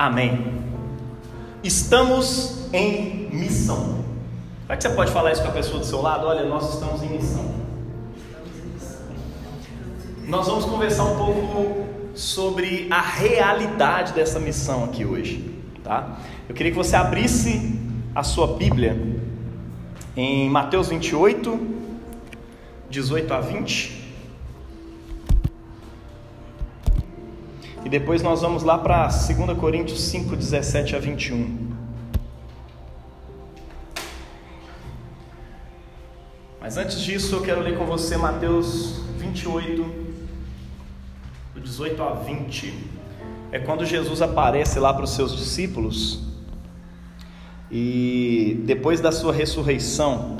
Amém. Estamos em missão. Será que você pode falar isso com a pessoa do seu lado? Olha, nós estamos em missão. Nós vamos conversar um pouco sobre a realidade dessa missão aqui hoje, tá? Eu queria que você abrisse a sua Bíblia em Mateus 28, 18 a 20. E depois nós vamos lá para 2 Coríntios 5, 17 a 21. Mas antes disso, eu quero ler com você Mateus 28, do 18 a 20. É quando Jesus aparece lá para os seus discípulos e depois da sua ressurreição,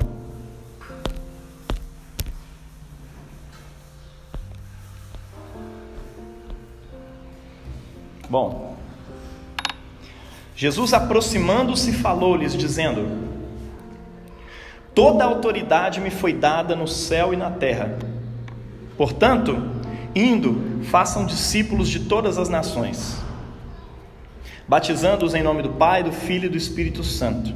Bom, Jesus aproximando-se falou-lhes, dizendo: Toda autoridade me foi dada no céu e na terra. Portanto, indo, façam discípulos de todas as nações, batizando-os em nome do Pai, do Filho e do Espírito Santo,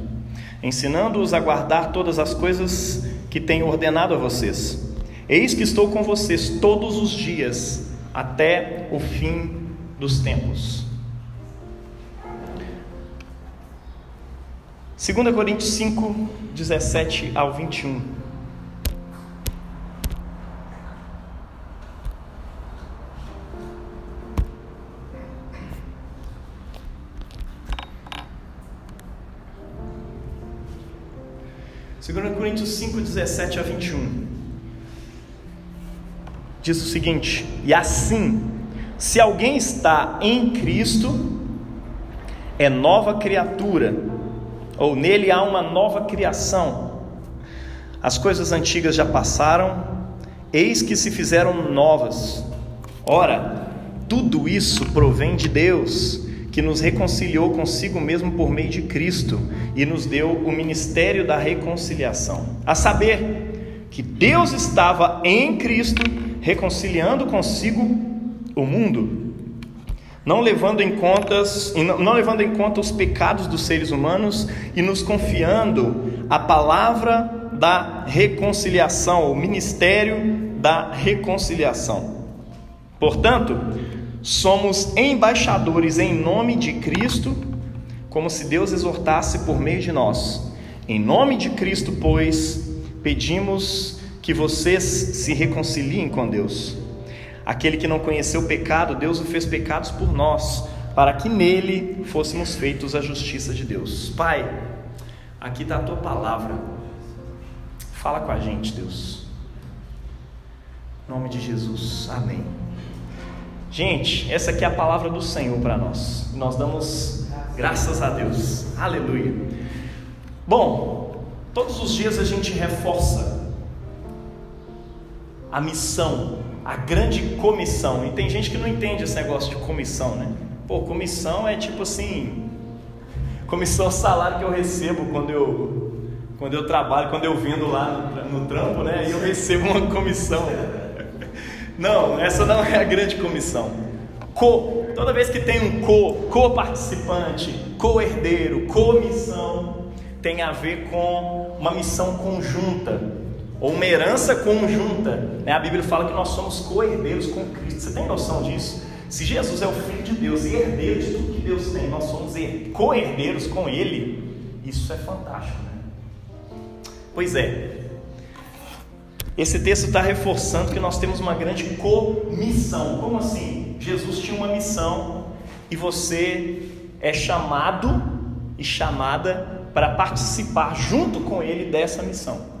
ensinando-os a guardar todas as coisas que tenho ordenado a vocês. Eis que estou com vocês todos os dias, até o fim dos tempos. 2 Coríntios 5, 17 ao 21. Segundo Coríntios 5, 17 a 21. Diz o seguinte: E assim se alguém está em Cristo, é nova criatura, ou nele há uma nova criação. As coisas antigas já passaram, eis que se fizeram novas. Ora, tudo isso provém de Deus, que nos reconciliou consigo mesmo por meio de Cristo e nos deu o ministério da reconciliação. A saber, que Deus estava em Cristo reconciliando consigo o mundo, não levando em contas, não levando em conta os pecados dos seres humanos e nos confiando a palavra da reconciliação, o ministério da reconciliação. Portanto, somos embaixadores em nome de Cristo, como se Deus exortasse por meio de nós. Em nome de Cristo, pois, pedimos que vocês se reconciliem com Deus. Aquele que não conheceu pecado, Deus o fez pecados por nós, para que nele fôssemos feitos a justiça de Deus. Pai, aqui está a tua palavra. Fala com a gente, Deus. Em nome de Jesus. Amém. Gente, essa aqui é a palavra do Senhor para nós. Nós damos graças a Deus. Aleluia. Bom, todos os dias a gente reforça a missão a grande comissão. E tem gente que não entende esse negócio de comissão, né? Pô, comissão é tipo assim, comissão é salário que eu recebo quando eu quando eu trabalho, quando eu vendo lá no, no trampo, né? Aí eu recebo uma comissão. Não, essa não é a grande comissão. Co, toda vez que tem um co, co-participante, co-herdeiro, comissão, tem a ver com uma missão conjunta ou uma herança conjunta. Né? A Bíblia fala que nós somos co-herdeiros com Cristo. Você tem noção disso? Se Jesus é o Filho de Deus e herdeiro de tudo que Deus tem, nós somos co-herdeiros com Ele. Isso é fantástico, né? Pois é. Esse texto está reforçando que nós temos uma grande comissão. Como assim? Jesus tinha uma missão e você é chamado e chamada para participar junto com Ele dessa missão.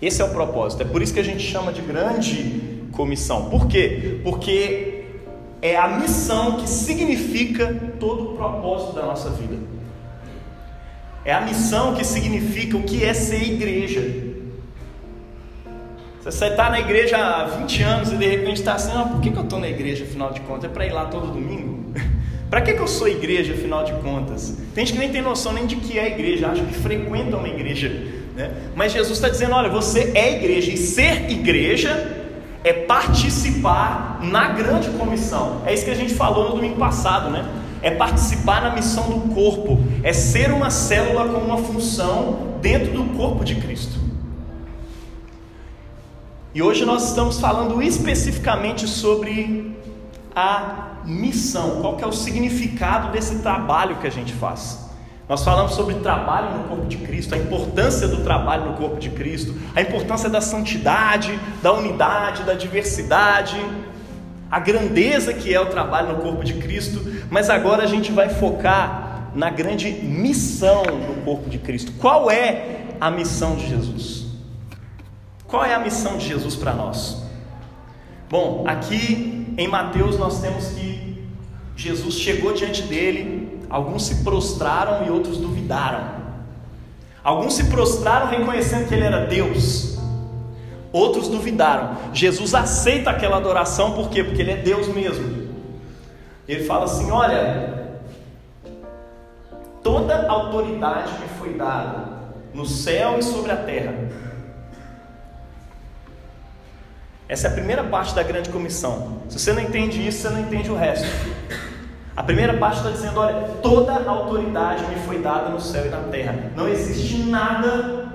Esse é o propósito. É por isso que a gente chama de grande comissão. Por quê? Porque é a missão que significa todo o propósito da nossa vida. É a missão que significa o que é ser igreja. Você está na igreja há 20 anos e de repente está assim, ah, por que, que eu estou na igreja afinal de contas? É para ir lá todo domingo? para que, que eu sou igreja afinal de contas? Tem gente que nem tem noção nem de que é igreja, acha que frequenta uma igreja. Né? Mas Jesus está dizendo: olha, você é igreja, e ser igreja é participar na grande comissão. É isso que a gente falou no domingo passado, né? É participar na missão do corpo, é ser uma célula com uma função dentro do corpo de Cristo. E hoje nós estamos falando especificamente sobre a missão, qual que é o significado desse trabalho que a gente faz. Nós falamos sobre trabalho no corpo de Cristo, a importância do trabalho no corpo de Cristo, a importância da santidade, da unidade, da diversidade, a grandeza que é o trabalho no corpo de Cristo, mas agora a gente vai focar na grande missão do corpo de Cristo. Qual é a missão de Jesus? Qual é a missão de Jesus para nós? Bom, aqui em Mateus nós temos que Jesus chegou diante dele Alguns se prostraram e outros duvidaram. Alguns se prostraram reconhecendo que ele era Deus. Outros duvidaram. Jesus aceita aquela adoração por quê? Porque ele é Deus mesmo. Ele fala assim: Olha, toda autoridade me foi dada no céu e sobre a terra. Essa é a primeira parte da grande comissão. Se você não entende isso, você não entende o resto. A primeira parte está dizendo: olha, toda a autoridade me foi dada no céu e na terra. Não existe nada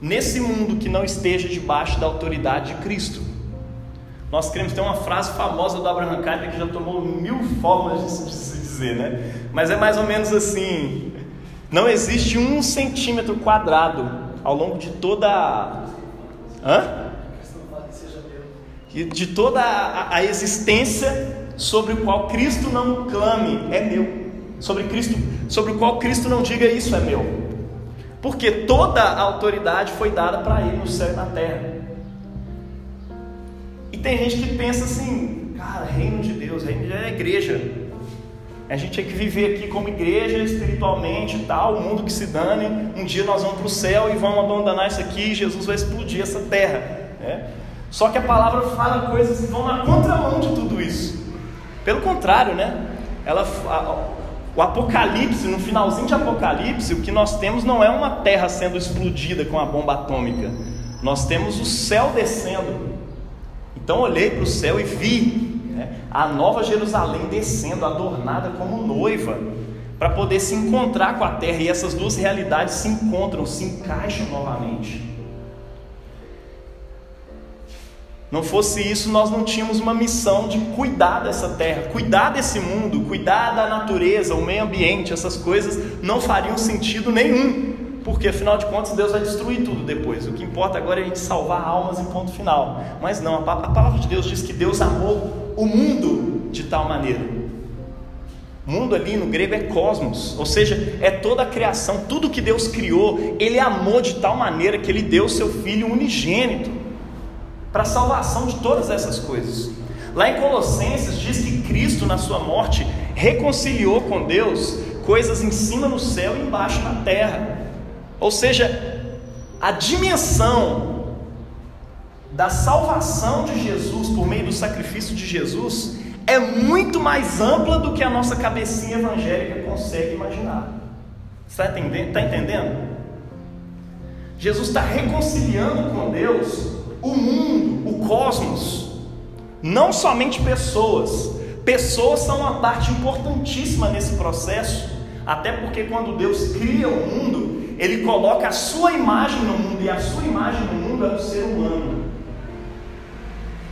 nesse mundo que não esteja debaixo da autoridade de Cristo. Nós queremos ter uma frase famosa do Abraham Kuyper que já tomou mil formas de se dizer, né? Mas é mais ou menos assim: não existe um centímetro quadrado ao longo de toda a. Hã? De toda a existência sobre o qual Cristo não clame, é meu. Sobre Cristo, sobre o qual Cristo não diga isso é meu. Porque toda a autoridade foi dada para ele no céu e na terra. E tem gente que pensa assim, cara, reino de Deus, reino de Deus é igreja. A gente tem que viver aqui como igreja espiritualmente e tal, o mundo que se dane. Um dia nós vamos para o céu e vamos abandonar isso aqui e Jesus vai explodir essa terra. Né? Só que a palavra fala coisas que vão na contramão de tudo isso. Pelo contrário, né? Ela, a, o Apocalipse, no finalzinho de Apocalipse, o que nós temos não é uma terra sendo explodida com a bomba atômica. Nós temos o céu descendo. Então olhei para o céu e vi né, a nova Jerusalém descendo, adornada como noiva, para poder se encontrar com a terra. E essas duas realidades se encontram, se encaixam novamente. Não fosse isso, nós não tínhamos uma missão de cuidar dessa terra, cuidar desse mundo, cuidar da natureza, o meio ambiente, essas coisas não fariam sentido nenhum, porque afinal de contas Deus vai destruir tudo depois. O que importa agora é a gente salvar almas em ponto final. Mas não, a palavra de Deus diz que Deus amou o mundo de tal maneira. Mundo ali no grego é cosmos, ou seja, é toda a criação, tudo que Deus criou, Ele amou de tal maneira que Ele deu seu Filho unigênito para a salvação de todas essas coisas. Lá em Colossenses diz que Cristo, na sua morte, reconciliou com Deus coisas em cima no céu e embaixo na terra. Ou seja, a dimensão da salvação de Jesus por meio do sacrifício de Jesus é muito mais ampla do que a nossa cabecinha evangélica consegue imaginar. Está entendendo? Está entendendo? Jesus está reconciliando com Deus o mundo, o cosmos, não somente pessoas. Pessoas são uma parte importantíssima nesse processo, até porque quando Deus cria o mundo, Ele coloca a sua imagem no mundo, e a sua imagem no mundo é o ser humano.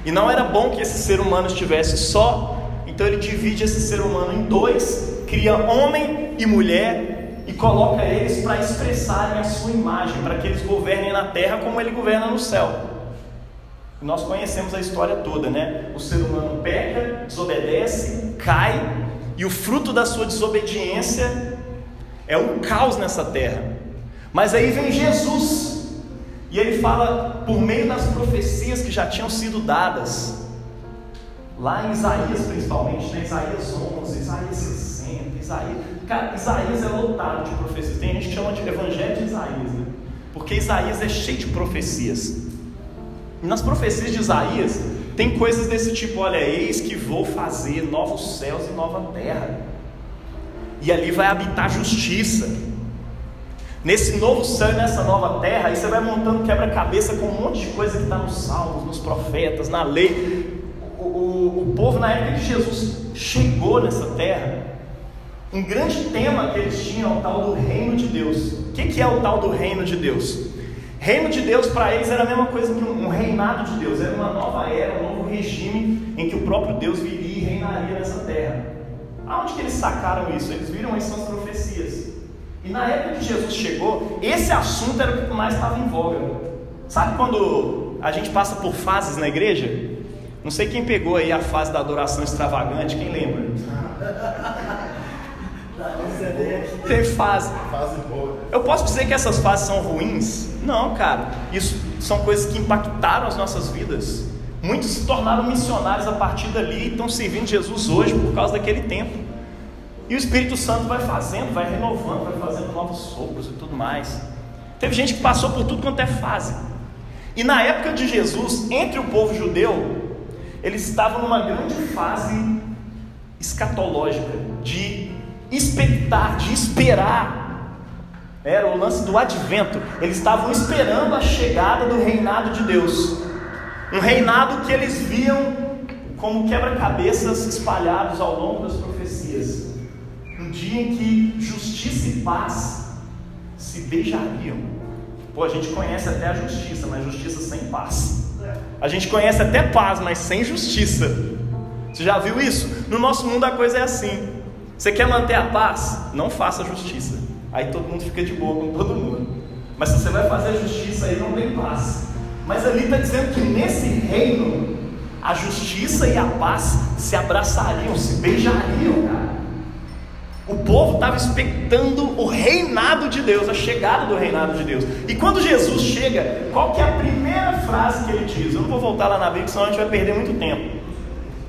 E não era bom que esse ser humano estivesse só, então Ele divide esse ser humano em dois, cria homem e mulher, e coloca eles para expressarem a sua imagem, para que eles governem na terra como Ele governa no céu. Nós conhecemos a história toda, né? O ser humano peca, desobedece, cai, e o fruto da sua desobediência é um caos nessa terra. Mas aí vem Jesus, e ele fala por meio das profecias que já tinham sido dadas, lá em Isaías principalmente, né? Isaías 11, Isaías 60, Isaías. Cara, Isaías é lotado de profecias. Tem gente que chama de Evangelho de Isaías, né? Porque Isaías é cheio de profecias. E nas profecias de Isaías tem coisas desse tipo: olha, eis que vou fazer novos céus e nova terra, e ali vai habitar justiça. Nesse novo céu e nessa nova terra, aí você vai montando quebra-cabeça com um monte de coisa que está nos salmos, nos profetas, na lei. O, o, o povo, na época que Jesus chegou nessa terra, um grande tema que eles tinham é o tal do reino de Deus. O que, que é o tal do reino de Deus? Reino de Deus para eles era a mesma coisa que um, reinado de Deus, era uma nova era, um novo regime em que o próprio Deus viria e reinaria nessa terra. Aonde que eles sacaram isso? Eles viram isso nas profecias. E na época que Jesus chegou, esse assunto era o que mais estava em voga. Sabe quando a gente passa por fases na igreja? Não sei quem pegou aí a fase da adoração extravagante, quem lembra? Tem fase. Eu posso dizer que essas fases são ruins? Não, cara. Isso são coisas que impactaram as nossas vidas. Muitos se tornaram missionários a partir dali e estão servindo Jesus hoje por causa daquele tempo. E o Espírito Santo vai fazendo, vai renovando, vai fazendo novos sopros e tudo mais. Teve gente que passou por tudo quanto é fase. E na época de Jesus, entre o povo judeu, eles estavam numa grande fase escatológica, de expectar, de esperar. Era o lance do advento. Eles estavam esperando a chegada do reinado de Deus. Um reinado que eles viam como quebra-cabeças espalhados ao longo das profecias dia em que justiça e paz se beijariam. Pô, a gente conhece até a justiça, mas justiça sem paz. A gente conhece até paz, mas sem justiça. Você já viu isso? No nosso mundo a coisa é assim. Você quer manter a paz? Não faça justiça. Aí todo mundo fica de boa com todo mundo. Mas se você vai fazer justiça, aí não tem paz. Mas ali está dizendo que nesse reino, a justiça e a paz se abraçariam, se beijariam, cara. O povo estava expectando o reinado de Deus, a chegada do reinado de Deus. E quando Jesus chega, qual que é a primeira frase que ele diz? Eu não vou voltar lá na Bíblia, senão a gente vai perder muito tempo.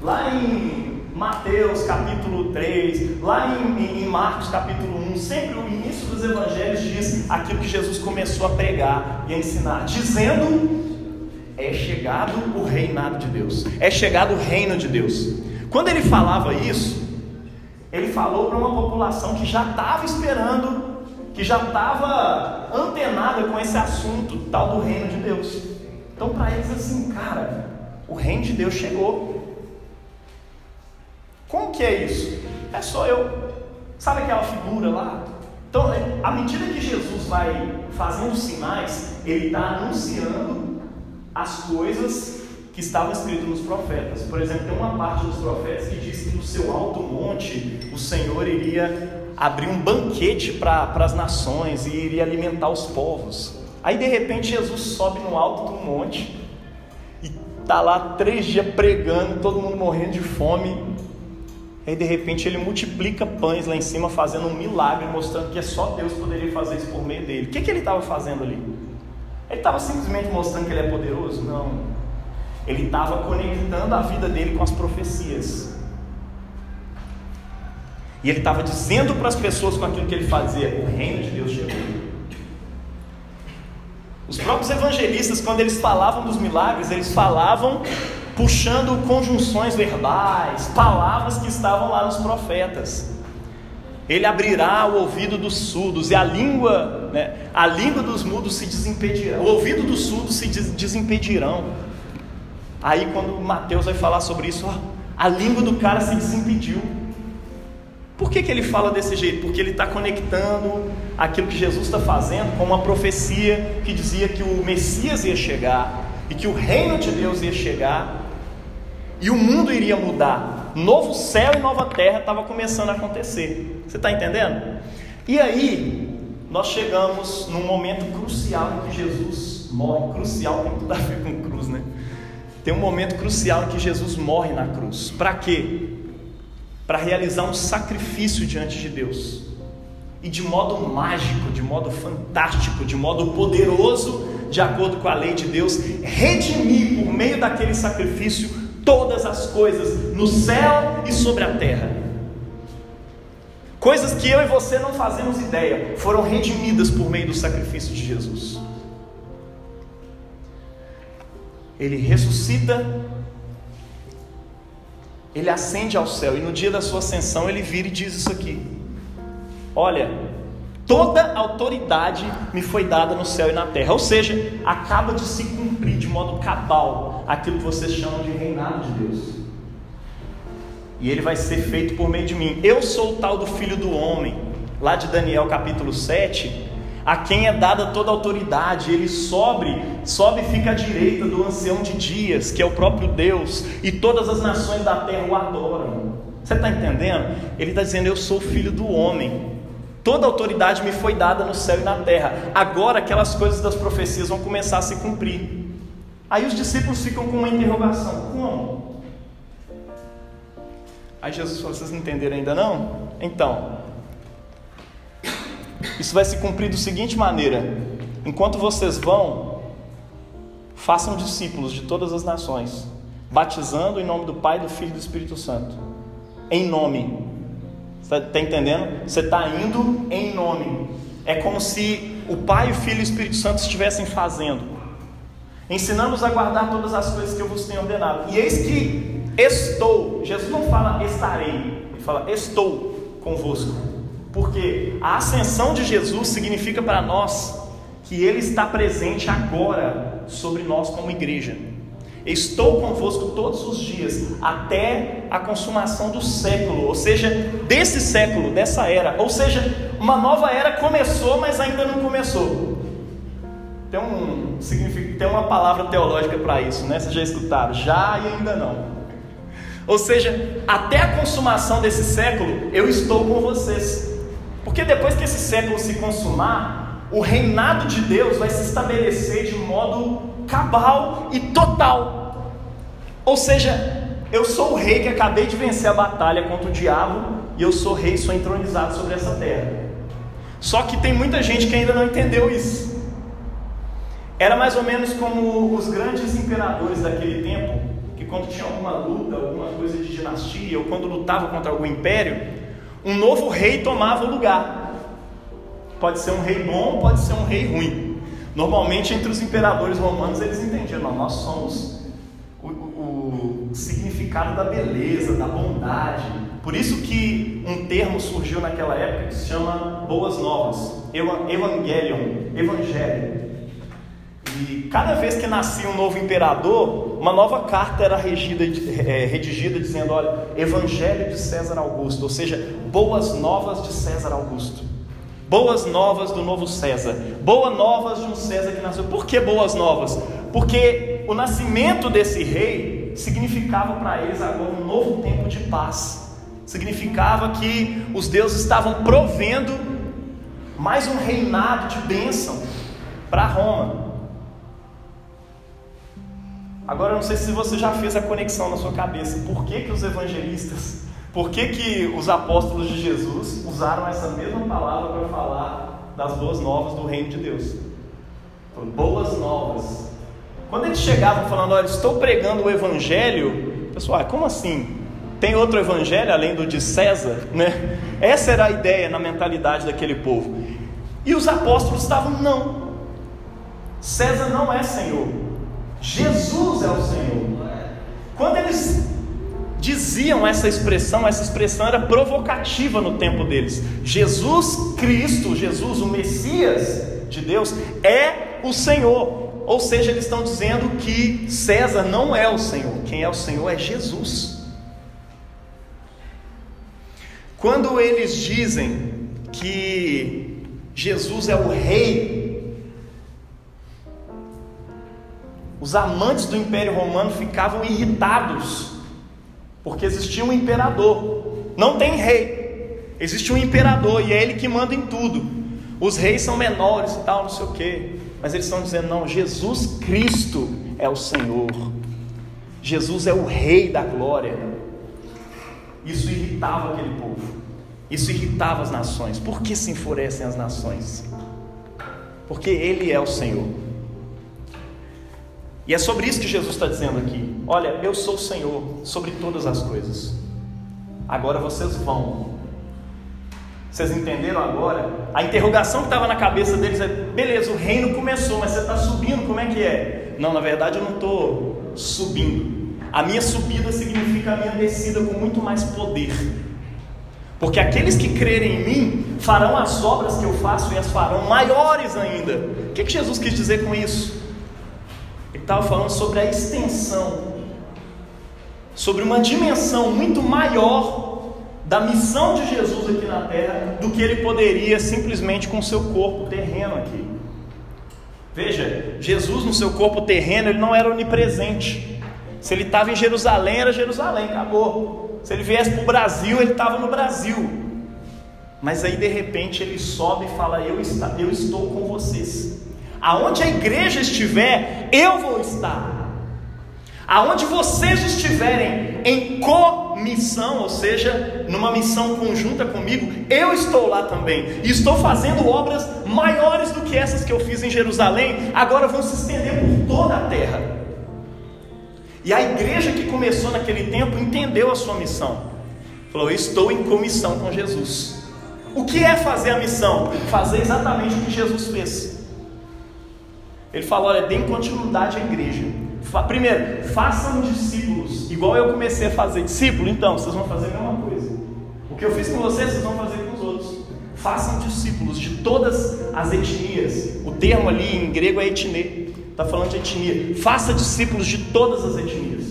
Lá em Mateus capítulo 3, lá em, em Marcos capítulo 1, sempre o início dos evangelhos diz aquilo que Jesus começou a pregar e a ensinar, dizendo: é chegado o reinado de Deus, é chegado o reino de Deus. Quando ele falava isso, ele falou para uma população que já estava esperando, que já estava antenada com esse assunto tal do reino de Deus. Então, para eles, assim, cara, o reino de Deus chegou. Como que é isso? É só eu. Sabe aquela figura lá? Então, é, à medida que Jesus vai fazendo sinais, ele está anunciando as coisas que estavam escritos nos profetas. Por exemplo, tem uma parte dos profetas que diz que no seu alto monte o Senhor iria abrir um banquete para as nações e iria alimentar os povos. Aí de repente Jesus sobe no alto do monte e está lá três dias pregando, todo mundo morrendo de fome. Aí de repente ele multiplica pães lá em cima, fazendo um milagre, mostrando que é só Deus poderia fazer isso por meio dele. O que, que ele estava fazendo ali? Ele estava simplesmente mostrando que ele é poderoso? Não. Ele estava conectando a vida dele com as profecias. E ele estava dizendo para as pessoas com aquilo que ele fazia: o reino de Deus chegou. Os próprios evangelistas, quando eles falavam dos milagres, eles falavam puxando conjunções verbais, palavras que estavam lá nos profetas. Ele abrirá o ouvido dos surdos e a língua, né, a língua dos mudos se desimpedirá, o ouvido dos surdos se desimpedirão. Aí quando Mateus vai falar sobre isso, ó, a língua do cara se desimpediu. Por que, que ele fala desse jeito? Porque ele está conectando aquilo que Jesus está fazendo com uma profecia que dizia que o Messias ia chegar e que o reino de Deus ia chegar e o mundo iria mudar. Novo céu e nova terra estava começando a acontecer. Você está entendendo? E aí nós chegamos num momento crucial em que Jesus morre. Crucial tem tudo a ver com cruz, né? tem um momento crucial em que Jesus morre na cruz. Para quê? Para realizar um sacrifício diante de Deus. E de modo mágico, de modo fantástico, de modo poderoso, de acordo com a lei de Deus, redimir por meio daquele sacrifício todas as coisas no céu e sobre a terra. Coisas que eu e você não fazemos ideia, foram redimidas por meio do sacrifício de Jesus. ele ressuscita, ele ascende ao céu, e no dia da sua ascensão ele vira e diz isso aqui: Olha, Toda autoridade me foi dada no céu e na terra. Ou seja, acaba de se cumprir de modo cabal aquilo que vocês chamam de reinado de Deus. E ele vai ser feito por meio de mim. Eu sou o tal do filho do homem, lá de Daniel capítulo 7, a quem é dada toda autoridade, ele sobe, sobe e fica à direita do ancião de dias, que é o próprio Deus, e todas as nações da terra o adoram. Você está entendendo? Ele está dizendo: Eu sou filho do homem, Toda autoridade me foi dada no céu e na terra. Agora aquelas coisas das profecias vão começar a se cumprir. Aí os discípulos ficam com uma interrogação: como? Aí Jesus falou: vocês não entenderam ainda não? Então, isso vai se cumprir da seguinte maneira: enquanto vocês vão, façam discípulos de todas as nações, batizando em nome do Pai, do Filho e do Espírito Santo. Em nome Está tá entendendo? Você está indo em nome. É como se o Pai, o Filho e o Espírito Santo estivessem fazendo. Ensinamos a guardar todas as coisas que eu vos tenho ordenado. E eis que estou. Jesus não fala estarei, ele fala estou convosco. Porque a ascensão de Jesus significa para nós que Ele está presente agora sobre nós como igreja. Estou convosco todos os dias, até a consumação do século, ou seja, desse século, dessa era. Ou seja, uma nova era começou, mas ainda não começou. Tem, um, tem uma palavra teológica para isso, né? Vocês já escutaram? Já e ainda não. Ou seja, até a consumação desse século, eu estou com vocês. Porque depois que esse século se consumar, o reinado de Deus vai se estabelecer de modo cabal e total. Ou seja, eu sou o rei que acabei de vencer a batalha contra o diabo e eu sou rei, sou entronizado sobre essa terra. Só que tem muita gente que ainda não entendeu isso. Era mais ou menos como os grandes imperadores daquele tempo, que quando tinha alguma luta, alguma coisa de dinastia, ou quando lutava contra algum império, um novo rei tomava o lugar. Pode ser um rei bom, pode ser um rei ruim. Normalmente, entre os imperadores romanos, eles entendiam: não, nós somos o, o, o significado da beleza, da bondade. Por isso que um termo surgiu naquela época que se chama Boas Novas, Evangelion, Evangelho. E cada vez que nascia um novo imperador, uma nova carta era regida, é, redigida dizendo: olha, Evangelho de César Augusto, ou seja, Boas Novas de César Augusto. Boas novas do novo César. Boas novas de um César que nasceu. Por que boas novas? Porque o nascimento desse rei significava para eles agora um novo tempo de paz. Significava que os deuses estavam provendo mais um reinado de bênção para Roma. Agora eu não sei se você já fez a conexão na sua cabeça. Por que, que os evangelistas por que, que os apóstolos de Jesus usaram essa mesma palavra para falar das boas novas do reino de Deus? Boas novas. Quando eles chegavam falando, olha, estou pregando o evangelho, pessoal, como assim? Tem outro evangelho além do de César, né? Essa era a ideia na mentalidade daquele povo. E os apóstolos estavam, não. César não é Senhor. Jesus é o Senhor. Quando eles diziam essa expressão, essa expressão era provocativa no tempo deles. Jesus Cristo, Jesus, o Messias de Deus, é o Senhor. Ou seja, eles estão dizendo que César não é o Senhor, quem é o Senhor é Jesus. Quando eles dizem que Jesus é o Rei, os amantes do Império Romano ficavam irritados porque existia um imperador. Não tem rei, existe um imperador e é ele que manda em tudo. Os reis são menores e tal, não sei o quê. Mas eles estão dizendo: não, Jesus Cristo é o Senhor. Jesus é o Rei da glória. Isso irritava aquele povo. Isso irritava as nações. Por que se enfurecem as nações? Porque Ele é o Senhor. E é sobre isso que Jesus está dizendo aqui. Olha, eu sou o Senhor sobre todas as coisas. Agora vocês vão. Vocês entenderam agora? A interrogação que estava na cabeça deles é: beleza, o reino começou, mas você está subindo, como é que é? Não, na verdade eu não estou subindo. A minha subida significa a minha descida com muito mais poder. Porque aqueles que crerem em mim farão as obras que eu faço e as farão maiores ainda. O que, que Jesus quis dizer com isso? Ele estava falando sobre a extensão, sobre uma dimensão muito maior da missão de Jesus aqui na terra do que ele poderia simplesmente com seu corpo terreno aqui. Veja, Jesus no seu corpo terreno, ele não era onipresente. Se ele estava em Jerusalém, era Jerusalém, acabou. Se ele viesse para o Brasil, ele estava no Brasil. Mas aí de repente ele sobe e fala: eu, está, eu estou com vocês. Aonde a igreja estiver, eu vou estar. Aonde vocês estiverem em comissão, ou seja, numa missão conjunta comigo, eu estou lá também. E estou fazendo obras maiores do que essas que eu fiz em Jerusalém, agora vão se estender por toda a terra. E a igreja que começou naquele tempo entendeu a sua missão. Falou: Estou em comissão com Jesus. O que é fazer a missão? Fazer exatamente o que Jesus fez. Ele falou: Olha, deem continuidade à igreja. Primeiro, façam discípulos, igual eu comecei a fazer. Discípulo, então, vocês vão fazer a mesma coisa. O que eu fiz com vocês, vocês vão fazer com os outros. Façam discípulos de todas as etnias. O termo ali em grego é etnê. Está falando de etnia. Faça discípulos de todas as etnias.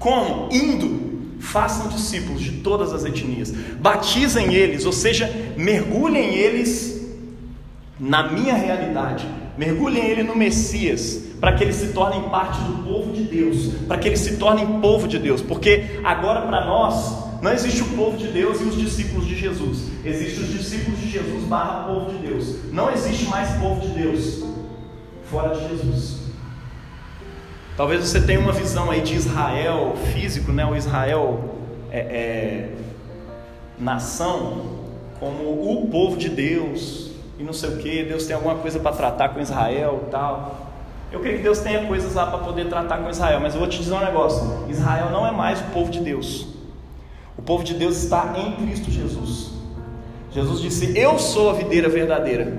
Como? Indo. Façam discípulos de todas as etnias. Batizem eles, ou seja, mergulhem eles na minha realidade. Mergulhem ele no Messias para que eles se tornem parte do povo de Deus, para que eles se tornem povo de Deus, porque agora para nós não existe o povo de Deus e os discípulos de Jesus, existe os discípulos de Jesus barra povo de Deus, não existe mais povo de Deus fora de Jesus. Talvez você tenha uma visão aí de Israel físico, né? o Israel é, é, nação, como o povo de Deus, e não sei o que, Deus tem alguma coisa para tratar com Israel tal. Eu creio que Deus tenha coisas lá para poder tratar com Israel, mas eu vou te dizer um negócio: Israel não é mais o povo de Deus. O povo de Deus está em Cristo Jesus. Jesus disse: Eu sou a videira verdadeira.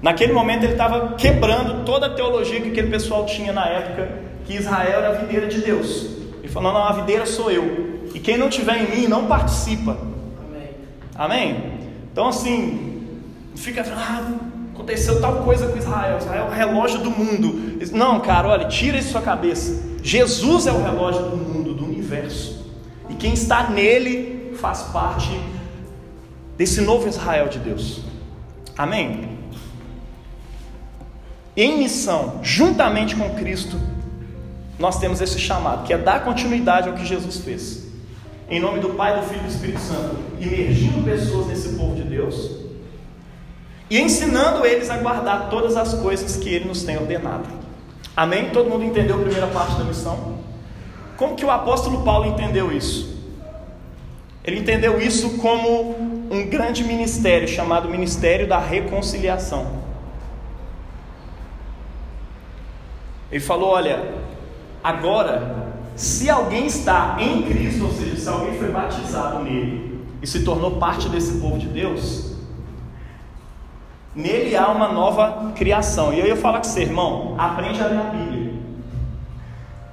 Naquele momento ele estava quebrando toda a teologia que aquele pessoal tinha na época, que Israel era a videira de Deus. Ele falou: Não, a videira sou eu. E quem não tiver em mim não participa. Amém. Amém? Então assim, fica, ah, aconteceu tal coisa com Israel, Israel é o relógio do mundo. Não, cara, olha, tira isso da sua cabeça. Jesus é o relógio do mundo, do universo. E quem está nele faz parte desse novo Israel de Deus. Amém? Em missão, juntamente com Cristo, nós temos esse chamado, que é dar continuidade ao que Jesus fez. Em nome do Pai, do Filho e do Espírito Santo, imergindo pessoas nesse povo de Deus e ensinando eles a guardar todas as coisas que ele nos tem ordenado. Amém? Todo mundo entendeu a primeira parte da missão? Como que o apóstolo Paulo entendeu isso? Ele entendeu isso como um grande ministério chamado Ministério da Reconciliação. Ele falou: olha, agora, se alguém está em Cristo, ou seja, se alguém foi batizado nele e se tornou parte desse povo de Deus, Nele há uma nova criação. E eu ia falar com você, irmão, aprende a ler a Bíblia.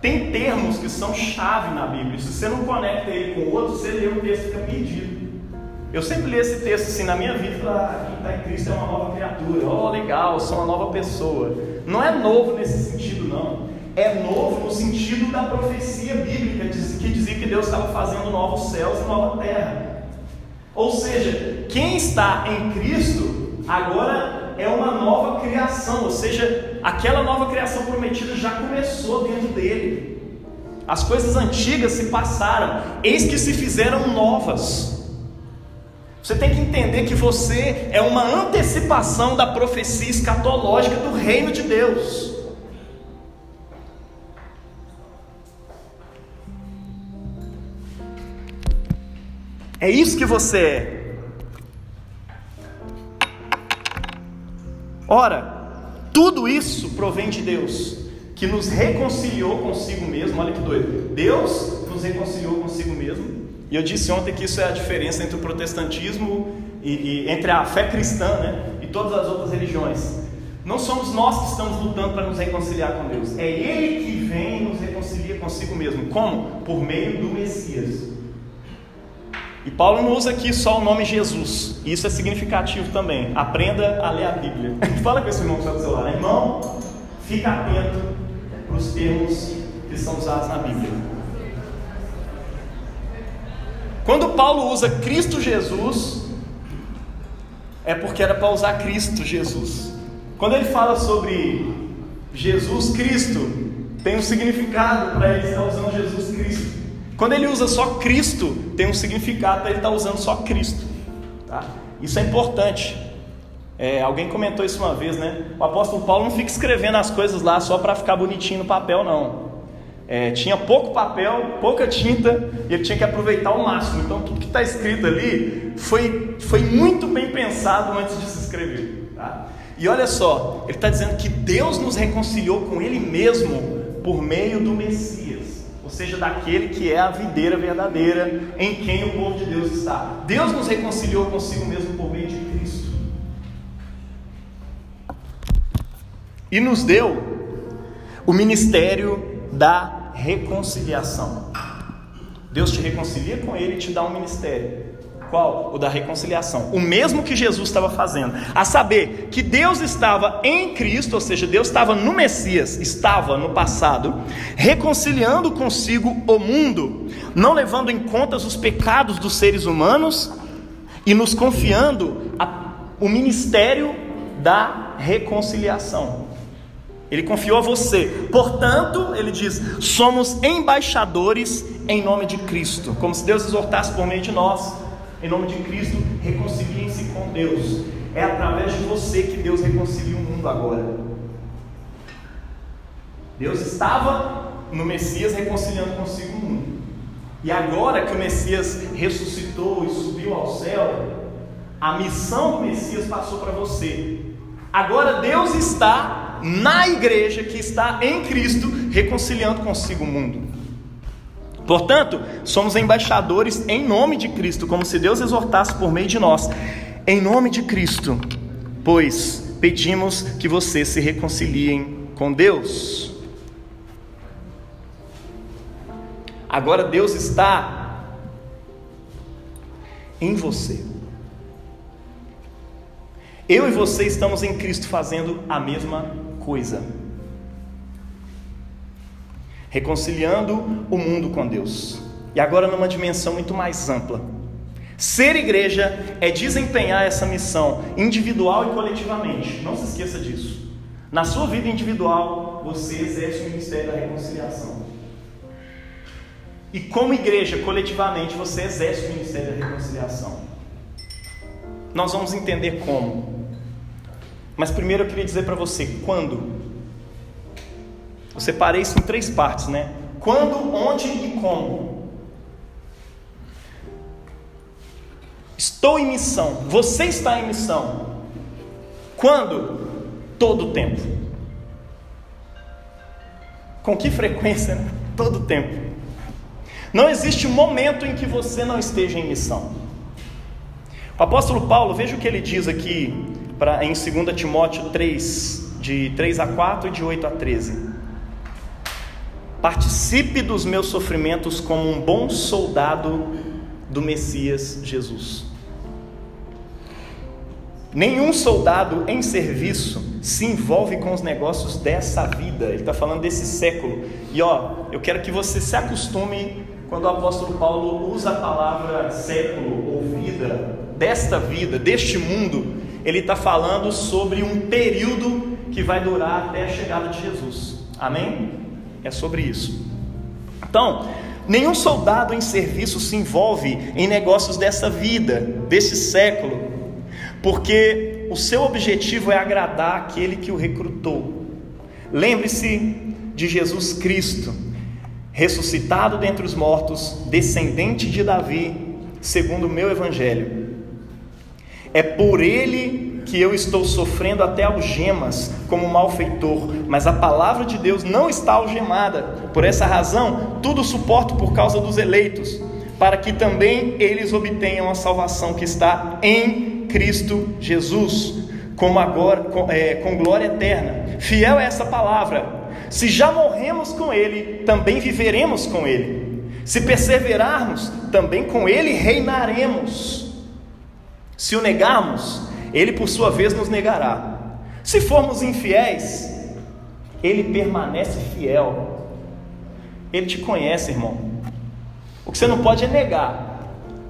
Tem termos que são chave na Bíblia. Se você não conecta ele com outro, você lê o texto fica perdido. Eu sempre leio esse texto assim na minha vida e falo, ah, quem está em Cristo é uma nova criatura. Oh, legal, sou uma nova pessoa. Não é novo nesse sentido, não. É novo no sentido da profecia bíblica que dizia que Deus estava fazendo novos céus e nova terra. Ou seja, quem está em Cristo agora é uma nova criação, ou seja, aquela nova criação prometida já começou dentro dele. As coisas antigas se passaram, eis que se fizeram novas. Você tem que entender que você é uma antecipação da profecia escatológica do reino de Deus. É isso que você é. Ora, tudo isso provém de Deus, que nos reconciliou consigo mesmo. Olha que doido. Deus nos reconciliou consigo mesmo. E eu disse ontem que isso é a diferença entre o protestantismo e, e entre a fé cristã né, e todas as outras religiões. Não somos nós que estamos lutando para nos reconciliar com Deus. É Ele que vem e nos reconcilia consigo mesmo. Como? Por meio do Messias. E Paulo não usa aqui só o nome Jesus. Isso é significativo também. Aprenda a ler a Bíblia. Fala com esse irmão que está do seu lado. Irmão, fica atento para os termos que são usados na Bíblia. Quando Paulo usa Cristo Jesus, é porque era para usar Cristo Jesus. Quando ele fala sobre Jesus Cristo, tem um significado para ele estar usando Jesus Cristo. Quando ele usa só Cristo, tem um significado para ele estar usando só Cristo. Tá? Isso é importante. É, alguém comentou isso uma vez, né? O apóstolo Paulo não fica escrevendo as coisas lá só para ficar bonitinho no papel, não. É, tinha pouco papel, pouca tinta, e ele tinha que aproveitar ao máximo. Então, tudo que está escrito ali foi, foi muito bem pensado antes de se escrever. Tá? E olha só, ele está dizendo que Deus nos reconciliou com Ele mesmo por meio do Messias, seja, daquele que é a videira verdadeira em quem o povo de Deus está. Deus nos reconciliou consigo mesmo por meio de Cristo e nos deu o ministério da reconciliação. Deus te reconcilia com Ele e te dá um ministério. Qual? O da reconciliação. O mesmo que Jesus estava fazendo. A saber que Deus estava em Cristo, ou seja, Deus estava no Messias, estava no passado, reconciliando consigo o mundo, não levando em conta os pecados dos seres humanos e nos confiando a, o ministério da reconciliação. Ele confiou a você. Portanto, ele diz: somos embaixadores em nome de Cristo, como se Deus exortasse por meio de nós em nome de Cristo, reconciliem-se com Deus. É através de você que Deus reconcilia o mundo agora. Deus estava no Messias reconciliando consigo o mundo. E agora que o Messias ressuscitou e subiu ao céu, a missão do Messias passou para você. Agora Deus está na igreja que está em Cristo reconciliando consigo o mundo. Portanto, somos embaixadores em nome de Cristo, como se Deus exortasse por meio de nós, em nome de Cristo, pois pedimos que vocês se reconciliem com Deus. Agora Deus está em você. Eu e você estamos em Cristo fazendo a mesma coisa reconciliando o mundo com Deus. E agora numa dimensão muito mais ampla. Ser igreja é desempenhar essa missão individual e coletivamente. Não se esqueça disso. Na sua vida individual, você exerce o ministério da reconciliação. E como igreja, coletivamente, você exerce o ministério da reconciliação. Nós vamos entender como. Mas primeiro eu queria dizer para você quando eu separei isso em três partes, né? Quando, onde e como. Estou em missão. Você está em missão. Quando? Todo o tempo. Com que frequência? Né? Todo o tempo. Não existe momento em que você não esteja em missão. O apóstolo Paulo, veja o que ele diz aqui pra, em 2 Timóteo 3, de 3 a 4 e de 8 a 13. Participe dos meus sofrimentos como um bom soldado do Messias Jesus. Nenhum soldado em serviço se envolve com os negócios dessa vida. Ele está falando desse século. E ó, eu quero que você se acostume quando o apóstolo Paulo usa a palavra século ou vida, desta vida, deste mundo. Ele está falando sobre um período que vai durar até a chegada de Jesus. Amém? É sobre isso. Então, nenhum soldado em serviço se envolve em negócios dessa vida, desse século, porque o seu objetivo é agradar aquele que o recrutou. Lembre-se de Jesus Cristo, ressuscitado dentre os mortos, descendente de Davi, segundo o meu evangelho. É por ele que eu estou sofrendo até algemas como malfeitor, mas a palavra de Deus não está algemada. Por essa razão, tudo suporto por causa dos eleitos, para que também eles obtenham a salvação que está em Cristo Jesus, como agora com, é, com glória eterna. Fiel é essa palavra. Se já morremos com Ele, também viveremos com Ele. Se perseverarmos, também com ele reinaremos. Se o negarmos, ele por sua vez nos negará. Se formos infiéis, ele permanece fiel. Ele te conhece, irmão. O que você não pode é negar.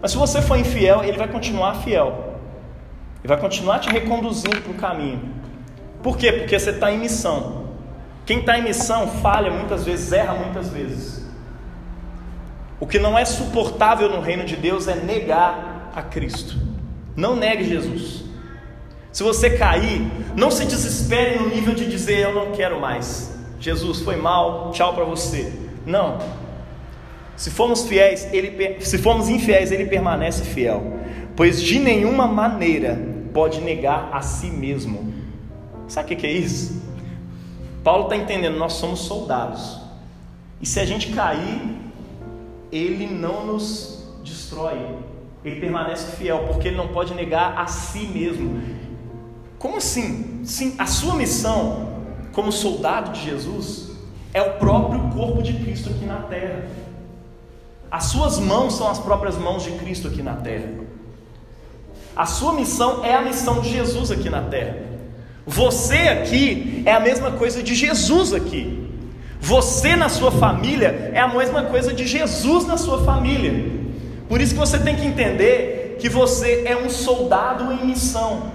Mas se você for infiel, ele vai continuar fiel. Ele vai continuar te reconduzindo para o caminho. Por quê? Porque você está em missão. Quem está em missão falha muitas vezes, erra muitas vezes. O que não é suportável no reino de Deus é negar a Cristo. Não negue Jesus. Se você cair, não se desespere no nível de dizer eu não quero mais. Jesus foi mal, tchau para você. Não. Se formos fiéis, ele se formos infiéis, ele permanece fiel, pois de nenhuma maneira pode negar a si mesmo. Sabe o que é isso? Paulo está entendendo, nós somos soldados. E se a gente cair, ele não nos destrói. Ele permanece fiel, porque ele não pode negar a si mesmo. Como assim? Sim, a sua missão como soldado de Jesus é o próprio corpo de Cristo aqui na terra. As suas mãos são as próprias mãos de Cristo aqui na terra. A sua missão é a missão de Jesus aqui na terra. Você aqui é a mesma coisa de Jesus aqui. Você na sua família é a mesma coisa de Jesus na sua família. Por isso que você tem que entender que você é um soldado em missão,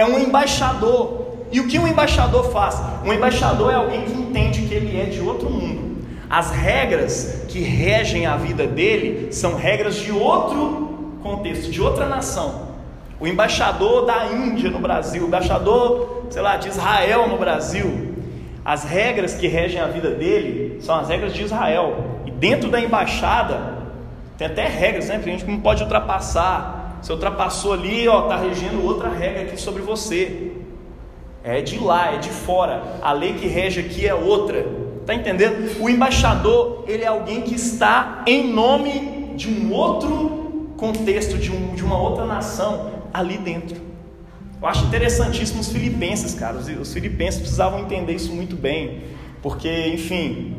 é um embaixador. E o que um embaixador faz? Um embaixador é alguém que entende que ele é de outro mundo. As regras que regem a vida dele são regras de outro contexto, de outra nação. O embaixador da Índia no Brasil, o embaixador, sei lá, de Israel no Brasil. As regras que regem a vida dele são as regras de Israel. E dentro da embaixada tem até regras, né? Porque a gente não pode ultrapassar. Você ultrapassou ali, ó, tá regendo outra regra aqui sobre você. É de lá, é de fora. A lei que rege aqui é outra. Tá entendendo? O embaixador, ele é alguém que está em nome de um outro contexto, de, um, de uma outra nação ali dentro. Eu acho interessantíssimo os filipenses, cara. Os, os filipenses precisavam entender isso muito bem, porque, enfim,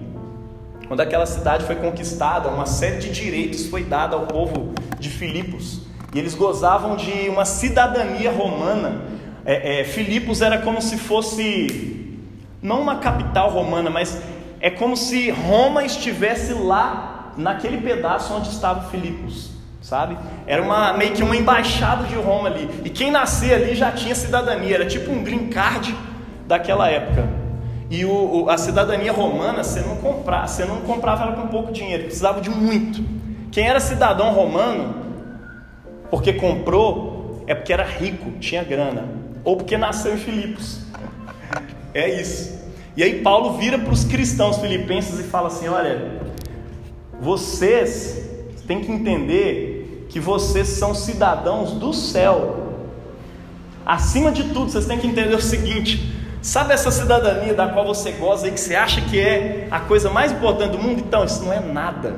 quando aquela cidade foi conquistada, uma série de direitos foi dada ao povo de Filipos, e eles gozavam de uma cidadania romana. É, é, Filipos era como se fosse, não uma capital romana, mas é como se Roma estivesse lá, naquele pedaço onde estava Filipos sabe? Era uma, meio que uma embaixada de Roma ali. E quem nascia ali já tinha cidadania, era tipo um green card daquela época. E o, a cidadania romana, você não, comprava, você não comprava ela com pouco dinheiro, precisava de muito. Quem era cidadão romano, porque comprou, é porque era rico, tinha grana. Ou porque nasceu em Filipos. É isso. E aí Paulo vira para os cristãos filipenses e fala assim: olha, vocês têm que entender que vocês são cidadãos do céu. Acima de tudo, vocês têm que entender o seguinte: sabe essa cidadania da qual você goza e que você acha que é a coisa mais importante do mundo? Então, isso não é nada.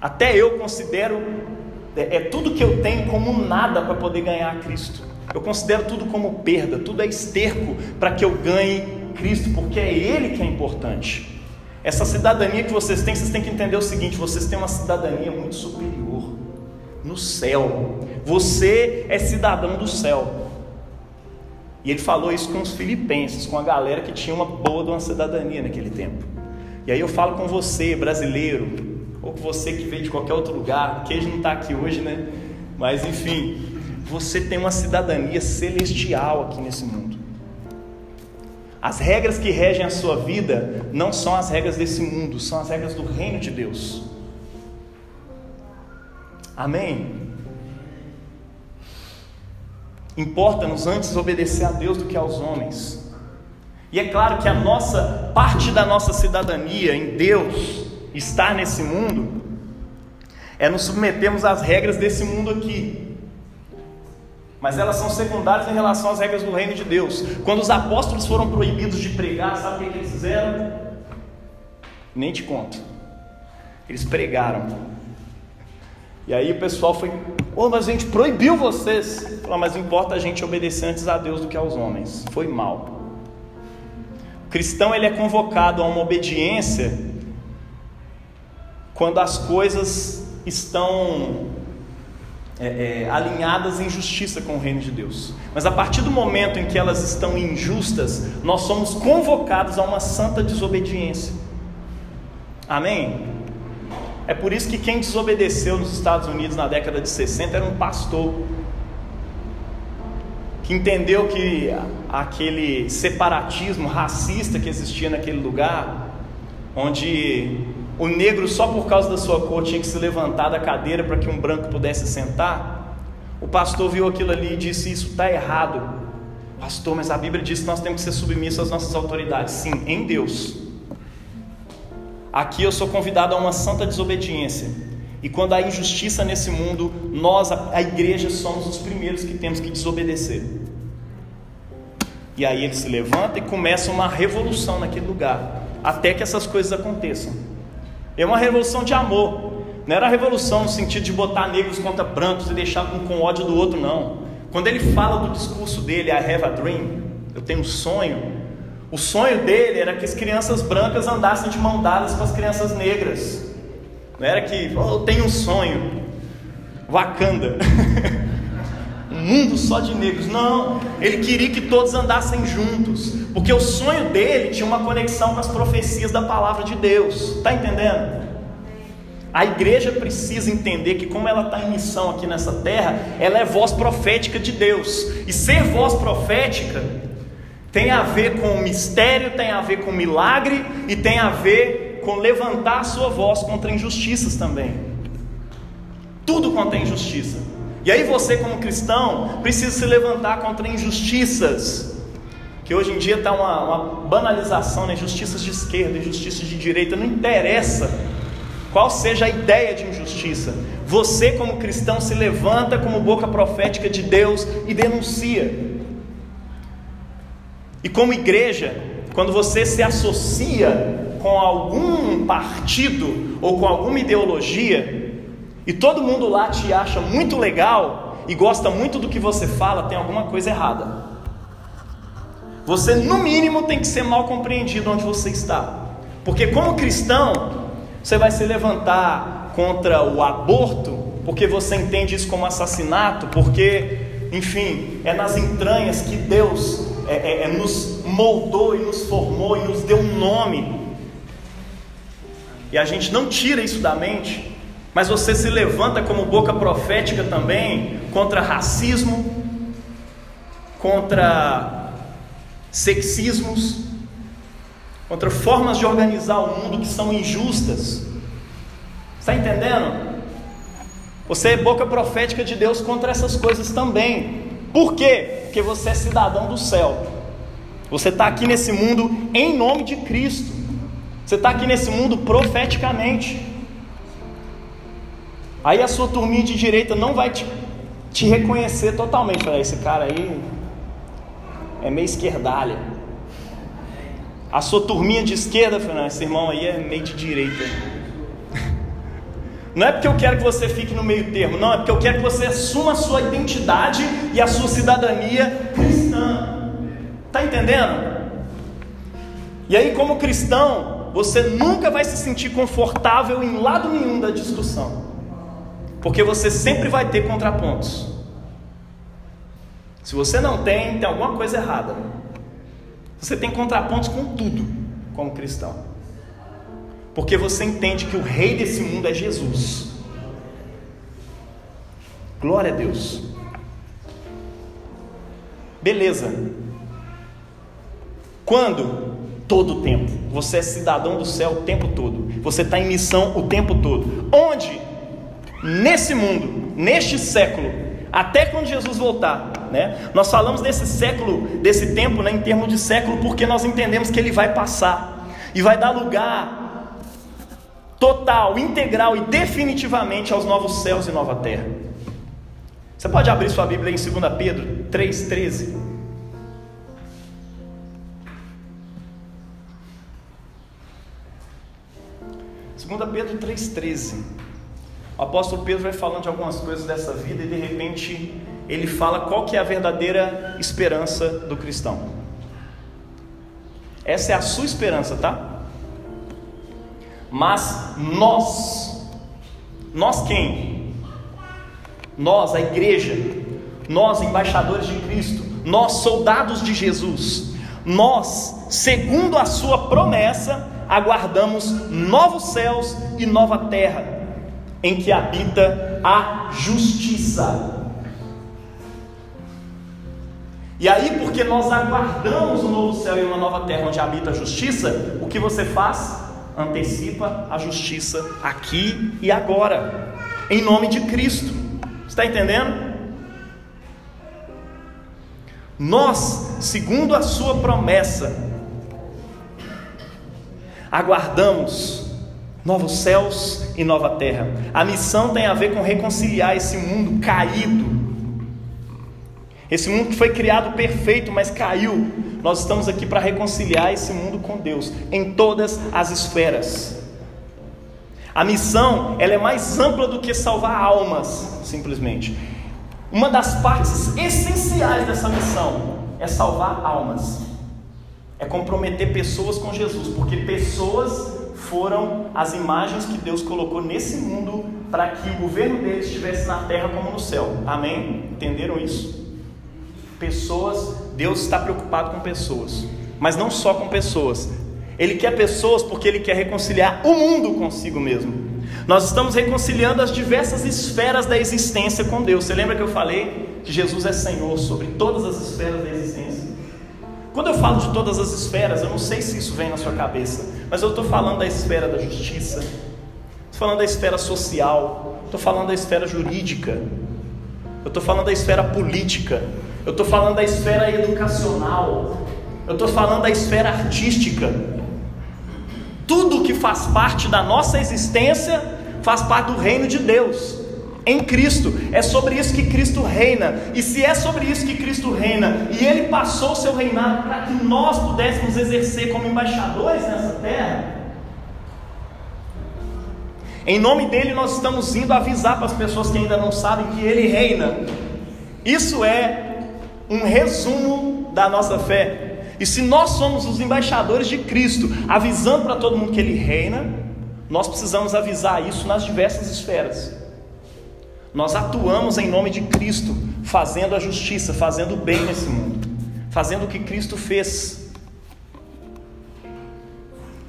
Até eu considero é, é tudo que eu tenho como nada para poder ganhar Cristo. Eu considero tudo como perda, tudo é esterco para que eu ganhe Cristo, porque é Ele que é importante. Essa cidadania que vocês têm, vocês têm que entender o seguinte: vocês têm uma cidadania muito superior no céu. Você é cidadão do céu. E ele falou isso com os filipenses, com a galera que tinha uma boa de uma cidadania naquele tempo. E aí eu falo com você, brasileiro, ou você que veio de qualquer outro lugar, que não está aqui hoje, né? Mas enfim, você tem uma cidadania celestial aqui nesse mundo. As regras que regem a sua vida não são as regras desse mundo, são as regras do reino de Deus. Amém? Importa-nos antes obedecer a Deus do que aos homens. E é claro que a nossa parte da nossa cidadania em Deus, estar nesse mundo, é nos submetermos às regras desse mundo aqui. Mas elas são secundárias em relação às regras do reino de Deus. Quando os apóstolos foram proibidos de pregar, sabe o que eles fizeram? Nem te conto. Eles pregaram. E aí o pessoal foi, oh, mas a gente proibiu vocês. Falou, mas importa a gente obedecer antes a Deus do que aos homens. Foi mal. O cristão ele é convocado a uma obediência quando as coisas estão é, é, alinhadas em justiça com o reino de Deus. Mas a partir do momento em que elas estão injustas, nós somos convocados a uma santa desobediência. Amém? É por isso que quem desobedeceu nos Estados Unidos na década de 60 era um pastor que entendeu que aquele separatismo racista que existia naquele lugar, onde o negro só por causa da sua cor tinha que se levantar da cadeira para que um branco pudesse sentar, o pastor viu aquilo ali e disse: Isso está errado. Pastor, mas a Bíblia diz que nós temos que ser submissos às nossas autoridades. Sim, em Deus. Aqui eu sou convidado a uma santa desobediência. E quando há injustiça nesse mundo, nós, a igreja, somos os primeiros que temos que desobedecer. E aí ele se levanta e começa uma revolução naquele lugar, até que essas coisas aconteçam. É uma revolução de amor. Não era revolução no sentido de botar negros contra brancos e deixar um com ódio do outro, não. Quando ele fala do discurso dele, I have a dream, eu tenho um sonho. O sonho dele era que as crianças brancas andassem de mão dadas com as crianças negras. Não era que, oh, eu tenho um sonho, Wakanda, mundo só de negros. Não, ele queria que todos andassem juntos, porque o sonho dele tinha uma conexão com as profecias da palavra de Deus. Está entendendo? A igreja precisa entender que, como ela está em missão aqui nessa terra, ela é voz profética de Deus. E ser voz profética tem a ver com mistério, tem a ver com milagre e tem a ver com levantar a sua voz contra injustiças também. Tudo contra injustiça. E aí você, como cristão, precisa se levantar contra injustiças que hoje em dia está uma, uma, banalização, né? justiças de esquerda, injustiças de direita, não interessa qual seja a ideia de injustiça. Você, como cristão, se levanta como boca profética de Deus e denuncia. E como igreja, quando você se associa com algum partido ou com alguma ideologia, e todo mundo lá te acha muito legal e gosta muito do que você fala, tem alguma coisa errada. Você, no mínimo, tem que ser mal compreendido onde você está. Porque, como cristão, você vai se levantar contra o aborto, porque você entende isso como assassinato, porque, enfim, é nas entranhas que Deus é, é, é, nos moldou e nos formou e nos deu um nome. E a gente não tira isso da mente, mas você se levanta como boca profética também contra racismo, contra sexismos, contra formas de organizar o mundo que são injustas. Está entendendo? Você é boca profética de Deus contra essas coisas também. Por quê? Porque você é cidadão do céu. Você está aqui nesse mundo em nome de Cristo. Você está aqui nesse mundo profeticamente. Aí a sua turminha de direita não vai te, te reconhecer totalmente. Fala, esse cara aí é meio esquerdalha. A sua turminha de esquerda, não, esse irmão aí é meio de direita. Não é porque eu quero que você fique no meio termo, não, é porque eu quero que você assuma a sua identidade e a sua cidadania cristã. Está entendendo? E aí, como cristão, você nunca vai se sentir confortável em lado nenhum da discussão, porque você sempre vai ter contrapontos. Se você não tem, tem alguma coisa errada. Você tem contrapontos com tudo, como cristão. Porque você entende que o rei desse mundo é Jesus. Glória a Deus. Beleza. Quando? Todo o tempo. Você é cidadão do céu o tempo todo. Você está em missão o tempo todo. Onde? Nesse mundo, neste século, até quando Jesus voltar. Né? Nós falamos desse século, desse tempo, né, em termos de século, porque nós entendemos que ele vai passar e vai dar lugar total, integral e definitivamente aos novos céus e nova terra. Você pode abrir sua Bíblia em 2 Pedro 3,13. Segunda Pedro 3,13 O apóstolo Pedro vai falando de algumas coisas dessa vida e de repente ele fala qual que é a verdadeira esperança do cristão. Essa é a sua esperança, tá? Mas nós, Nós quem? Nós, a igreja, nós, embaixadores de Cristo, nós, soldados de Jesus, nós, segundo a Sua promessa, aguardamos novos céus e nova terra, em que habita a justiça. E aí, porque nós aguardamos um novo céu e uma nova terra onde habita a justiça, o que você faz? Antecipa a justiça aqui e agora, em nome de Cristo. Está entendendo? Nós, segundo a Sua promessa, aguardamos novos céus e nova terra. A missão tem a ver com reconciliar esse mundo caído esse mundo que foi criado perfeito, mas caiu. Nós estamos aqui para reconciliar esse mundo com Deus em todas as esferas. A missão, ela é mais ampla do que salvar almas, simplesmente. Uma das partes essenciais dessa missão é salvar almas. É comprometer pessoas com Jesus, porque pessoas foram as imagens que Deus colocou nesse mundo para que o governo deles estivesse na terra como no céu. Amém? Entenderam isso? Pessoas, Deus está preocupado com pessoas, mas não só com pessoas. Ele quer pessoas porque ele quer reconciliar o mundo consigo mesmo. Nós estamos reconciliando as diversas esferas da existência com Deus. Você lembra que eu falei que Jesus é Senhor sobre todas as esferas da existência? Quando eu falo de todas as esferas, eu não sei se isso vem na sua cabeça, mas eu estou falando da esfera da justiça, estou falando da esfera social, estou falando da esfera jurídica, eu estou falando da esfera política, eu estou falando da esfera educacional, eu estou falando da esfera artística. Tudo que faz parte da nossa existência faz parte do reino de Deus. Em Cristo, é sobre isso que Cristo reina, e se é sobre isso que Cristo reina, e Ele passou o seu reinado para que nós pudéssemos exercer como embaixadores nessa terra, em nome dele, nós estamos indo avisar para as pessoas que ainda não sabem que ele reina. Isso é um resumo da nossa fé. E se nós somos os embaixadores de Cristo, avisando para todo mundo que Ele reina, nós precisamos avisar isso nas diversas esferas. Nós atuamos em nome de Cristo, fazendo a justiça, fazendo o bem nesse mundo, fazendo o que Cristo fez.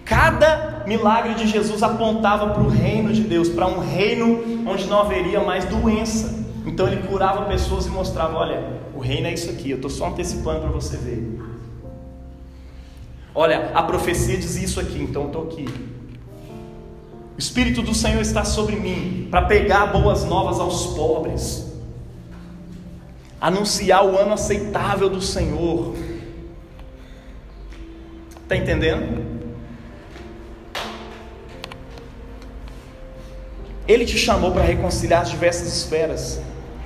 Cada milagre de Jesus apontava para o reino de Deus, para um reino onde não haveria mais doença. Então ele curava pessoas e mostrava: olha, o reino é isso aqui, eu estou só antecipando para você ver. Olha, a profecia diz isso aqui, então estou aqui. O Espírito do Senhor está sobre mim para pegar boas novas aos pobres, anunciar o ano aceitável do Senhor. Está entendendo? Ele te chamou para reconciliar as diversas esferas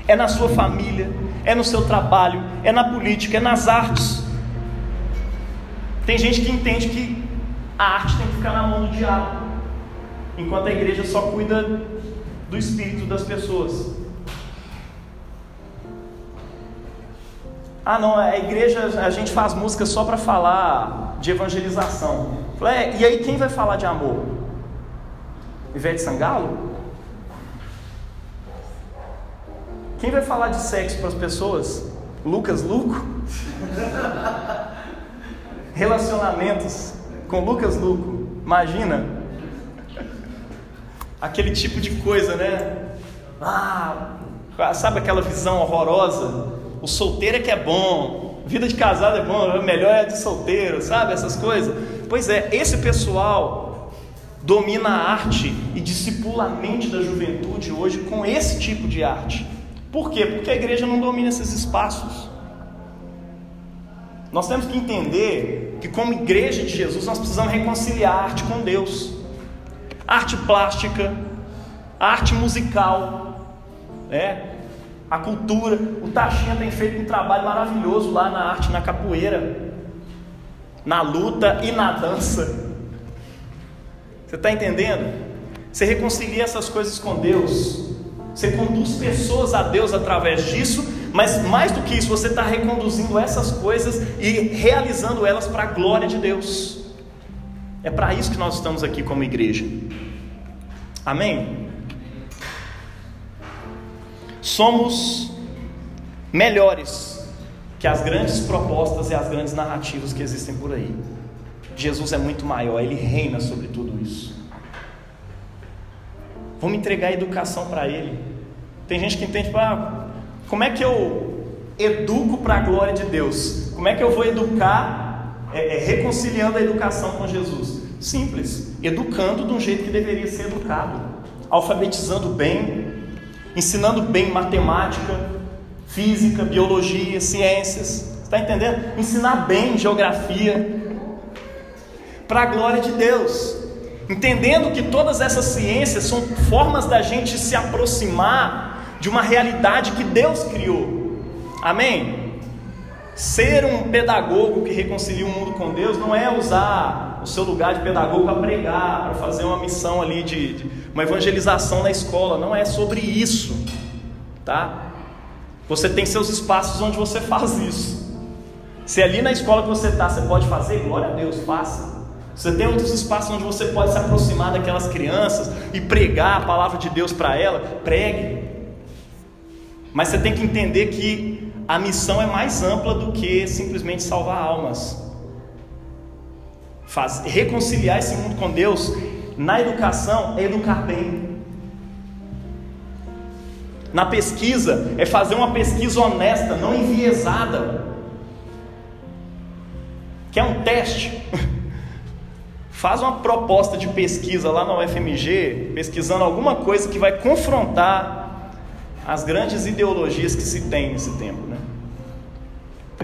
é na sua família, é no seu trabalho, é na política, é nas artes. Tem gente que entende que a arte tem que ficar na mão do diabo, enquanto a igreja só cuida do espírito das pessoas. Ah, não, a igreja, a gente faz música só para falar de evangelização. Falei, é, e aí quem vai falar de amor? Ivete Sangalo? Quem vai falar de sexo para as pessoas? Lucas Luco? Relacionamentos com Lucas Luco. Imagina. Aquele tipo de coisa, né? Ah, sabe aquela visão horrorosa? O solteiro é que é bom, vida de casado é bom, melhor é de solteiro, sabe? Essas coisas. Pois é, esse pessoal domina a arte e discipula a mente da juventude hoje com esse tipo de arte. Por quê? Porque a igreja não domina esses espaços. Nós temos que entender que, como igreja de Jesus, nós precisamos reconciliar a arte com Deus. Arte plástica, arte musical, né? a cultura. O Taxinha tem feito um trabalho maravilhoso lá na arte, na capoeira, na luta e na dança. Você está entendendo? Você reconcilia essas coisas com Deus. Você conduz pessoas a Deus através disso, mas mais do que isso, você está reconduzindo essas coisas e realizando elas para a glória de Deus. É para isso que nós estamos aqui como igreja. Amém? somos melhores que as grandes propostas e as grandes narrativas que existem por aí. Jesus é muito maior, ele reina sobre tudo isso. Vamos entregar a educação para ele. Tem gente que entende, ah, como é que eu educo para a glória de Deus? Como é que eu vou educar, é, é, reconciliando a educação com Jesus? Simples, educando de um jeito que deveria ser educado, alfabetizando bem, ensinando bem matemática, física, biologia, ciências. Está entendendo? Ensinar bem geografia, para a glória de Deus. Entendendo que todas essas ciências são formas da gente se aproximar de uma realidade que Deus criou. Amém? Ser um pedagogo que reconcilia o mundo com Deus não é usar o seu lugar de pedagogo para pregar, para fazer uma missão ali de, de uma evangelização na escola. Não é sobre isso, tá? Você tem seus espaços onde você faz isso. Se ali na escola que você está, você pode fazer, glória a Deus, faça. Você tem outros espaços onde você pode se aproximar daquelas crianças e pregar a palavra de Deus para ela, pregue. Mas você tem que entender que a missão é mais ampla do que simplesmente salvar almas. Faz, reconciliar esse mundo com Deus na educação é educar bem. Na pesquisa é fazer uma pesquisa honesta, não enviesada. Que é um teste. Faz uma proposta de pesquisa lá na UFMG, pesquisando alguma coisa que vai confrontar as grandes ideologias que se tem nesse tempo, né?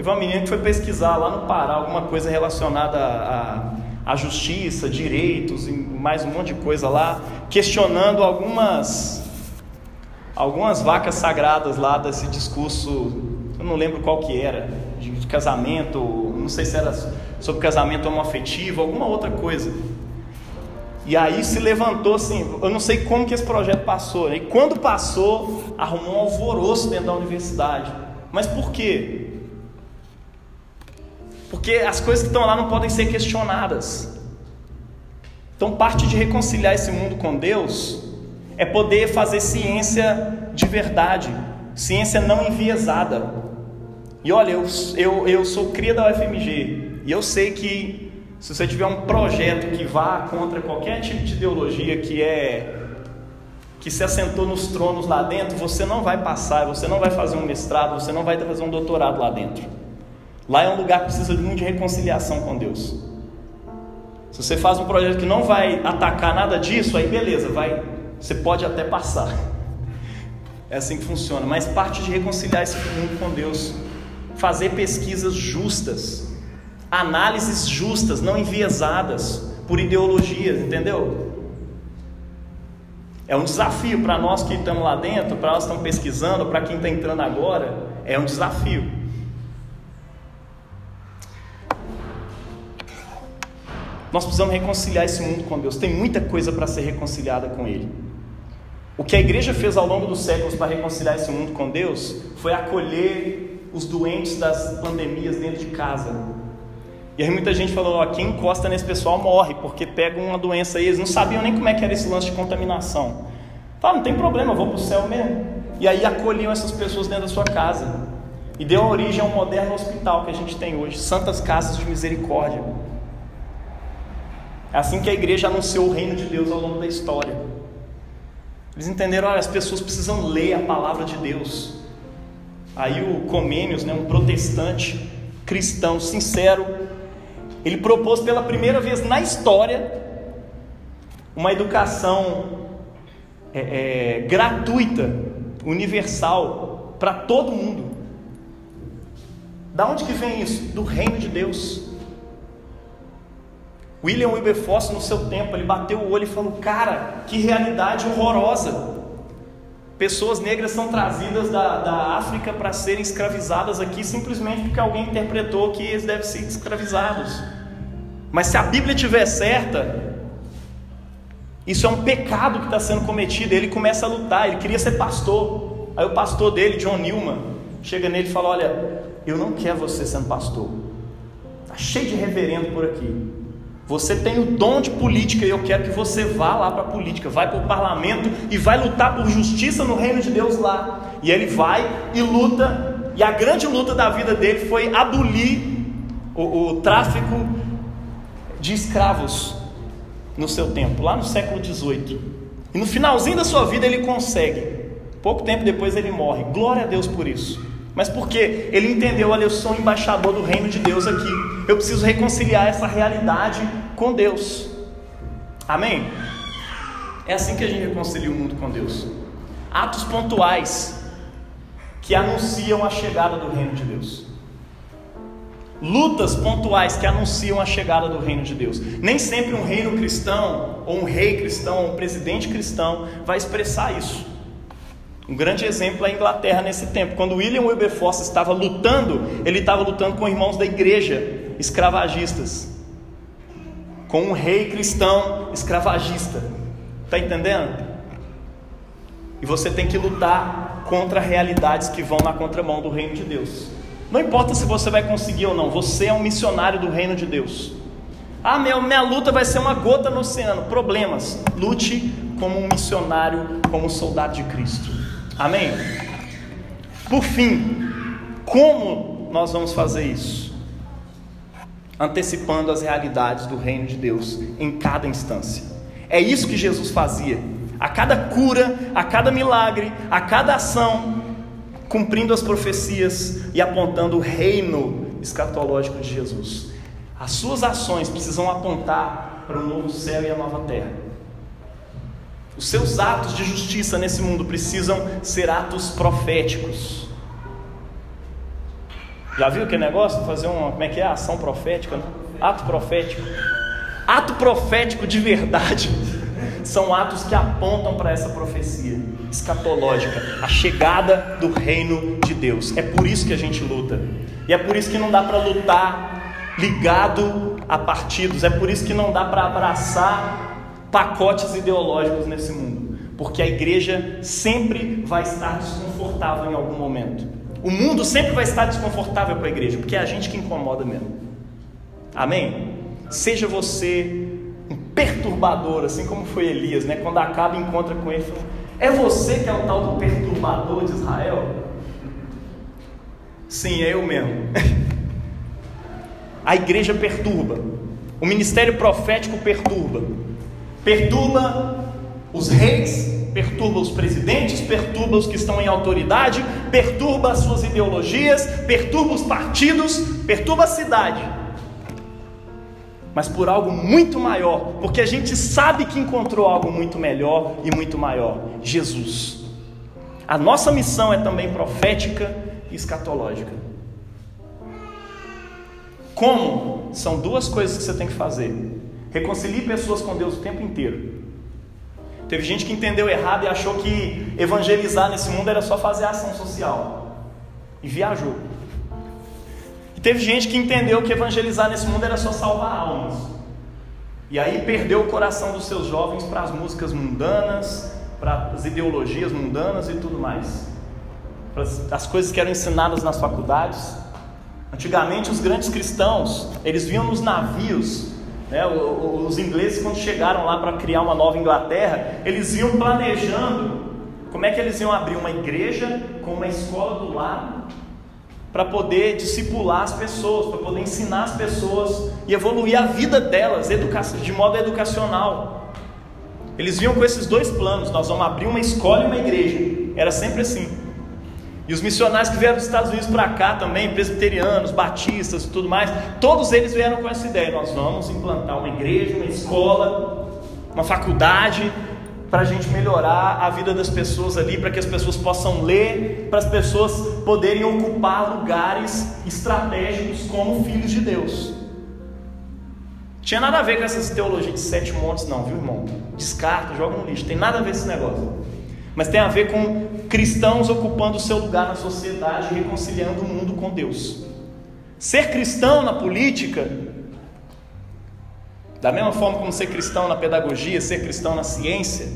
Teve uma menina que foi pesquisar lá no Pará alguma coisa relacionada à, à justiça, direitos e mais um monte de coisa lá, questionando algumas algumas vacas sagradas lá desse discurso, eu não lembro qual que era, de, de casamento, não sei se era sobre casamento homoafetivo, alguma outra coisa. E aí se levantou assim, eu não sei como que esse projeto passou, né? e quando passou, arrumou um alvoroço dentro da universidade. Mas por quê? Porque as coisas que estão lá não podem ser questionadas. Então, parte de reconciliar esse mundo com Deus é poder fazer ciência de verdade, ciência não enviesada. E olha, eu, eu, eu sou cria da UFMG, e eu sei que se você tiver um projeto que vá contra qualquer tipo de ideologia que é que se assentou nos tronos lá dentro, você não vai passar, você não vai fazer um mestrado, você não vai fazer um doutorado lá dentro. Lá é um lugar que precisa muito de reconciliação com Deus. Se você faz um projeto que não vai atacar nada disso, aí beleza, vai, você pode até passar. É assim que funciona, mas parte de reconciliar esse mundo com Deus, fazer pesquisas justas, análises justas, não enviesadas por ideologias, entendeu? É um desafio para nós que estamos lá dentro, para nós que estamos pesquisando, para quem está entrando agora, é um desafio. Nós precisamos reconciliar esse mundo com Deus. Tem muita coisa para ser reconciliada com Ele. O que a igreja fez ao longo dos séculos para reconciliar esse mundo com Deus foi acolher os doentes das pandemias dentro de casa, e aí muita gente falou, ó, quem encosta nesse pessoal morre, porque pega uma doença aí, eles não sabiam nem como é que era esse lance de contaminação. Fala, não tem problema, eu vou para o céu mesmo. E aí acolhiam essas pessoas dentro da sua casa. E deu origem ao moderno hospital que a gente tem hoje, Santas Casas de Misericórdia. É assim que a igreja anunciou o reino de Deus ao longo da história. Eles entenderam, olha, as pessoas precisam ler a palavra de Deus. Aí o Comênios, né, um protestante cristão sincero, ele propôs pela primeira vez na história uma educação é, é, gratuita, universal, para todo mundo. Da onde que vem isso? Do reino de Deus. William Wilberforce, no seu tempo, ele bateu o olho e falou: Cara, que realidade horrorosa! Pessoas negras são trazidas da, da África para serem escravizadas aqui simplesmente porque alguém interpretou que eles devem ser escravizados. Mas se a Bíblia estiver certa, isso é um pecado que está sendo cometido. Ele começa a lutar, ele queria ser pastor. Aí o pastor dele, John Newman, chega nele e fala: Olha, eu não quero você sendo pastor. Está cheio de reverendo por aqui. Você tem o dom de política e eu quero que você vá lá para a política, vai para o parlamento e vai lutar por justiça no reino de Deus lá. E ele vai e luta, e a grande luta da vida dele foi abolir o, o tráfico de escravos no seu tempo, lá no século XVIII. E no finalzinho da sua vida ele consegue. Pouco tempo depois ele morre. Glória a Deus por isso. Mas porque ele entendeu, olha, eu sou embaixador do reino de Deus aqui. Eu preciso reconciliar essa realidade com Deus. Amém? É assim que a gente reconcilia o mundo com Deus. Atos pontuais que anunciam a chegada do reino de Deus. Lutas pontuais que anunciam a chegada do reino de Deus. Nem sempre um reino cristão, ou um rei cristão, ou um presidente cristão vai expressar isso. Um grande exemplo é a Inglaterra nesse tempo. Quando William Wilberforce estava lutando, ele estava lutando com irmãos da igreja escravagistas, com um rei cristão escravagista. Está entendendo? E você tem que lutar contra realidades que vão na contramão do reino de Deus. Não importa se você vai conseguir ou não, você é um missionário do reino de Deus. Ah, minha, minha luta vai ser uma gota no oceano. Problemas. Lute como um missionário, como um soldado de Cristo. Amém? Por fim, como nós vamos fazer isso? Antecipando as realidades do reino de Deus em cada instância. É isso que Jesus fazia. A cada cura, a cada milagre, a cada ação, cumprindo as profecias e apontando o reino escatológico de Jesus. As suas ações precisam apontar para o novo céu e a nova terra. Os seus atos de justiça nesse mundo precisam ser atos proféticos. Já viu que negócio? Fazer uma, como é que é? Ação profética? Né? Ato profético. Ato profético de verdade são atos que apontam para essa profecia escatológica, a chegada do reino de Deus. É por isso que a gente luta. E é por isso que não dá para lutar ligado a partidos, é por isso que não dá para abraçar pacotes ideológicos nesse mundo, porque a igreja sempre vai estar desconfortável em algum momento. O mundo sempre vai estar desconfortável para a igreja, porque é a gente que incomoda mesmo. Amém? Seja você um perturbador, assim como foi Elias, né? Quando acaba encontra com ele, é você que é o tal do perturbador de Israel? Sim, é eu mesmo. a igreja perturba, o ministério profético perturba, perturba os reis, perturba os presidentes, perturba os que estão em autoridade, perturba as suas ideologias, perturba os partidos, perturba a cidade. Mas por algo muito maior, porque a gente sabe que encontrou algo muito melhor e muito maior: Jesus. A nossa missão é também profética e escatológica. Como? São duas coisas que você tem que fazer. Reconcilie pessoas com Deus o tempo inteiro. Teve gente que entendeu errado e achou que evangelizar nesse mundo era só fazer ação social. E viajou. E teve gente que entendeu que evangelizar nesse mundo era só salvar almas. E aí perdeu o coração dos seus jovens para as músicas mundanas, para as ideologias mundanas e tudo mais. Para as coisas que eram ensinadas nas faculdades. Antigamente os grandes cristãos, eles viam nos navios né? Os ingleses, quando chegaram lá para criar uma nova Inglaterra, eles iam planejando como é que eles iam abrir uma igreja com uma escola do lado para poder discipular as pessoas, para poder ensinar as pessoas e evoluir a vida delas de modo educacional. Eles vinham com esses dois planos: nós vamos abrir uma escola e uma igreja. Era sempre assim. E os missionários que vieram dos Estados Unidos para cá também, presbiterianos, batistas e tudo mais, todos eles vieram com essa ideia: nós vamos implantar uma igreja, uma escola, uma faculdade, para a gente melhorar a vida das pessoas ali, para que as pessoas possam ler, para as pessoas poderem ocupar lugares estratégicos como filhos de Deus. Tinha nada a ver com essas teologias de sete montes, não, viu, irmão? Descarta, joga no lixo, tem nada a ver com esse negócio mas tem a ver com cristãos ocupando o seu lugar na sociedade, reconciliando o mundo com Deus. Ser cristão na política, da mesma forma como ser cristão na pedagogia, ser cristão na ciência,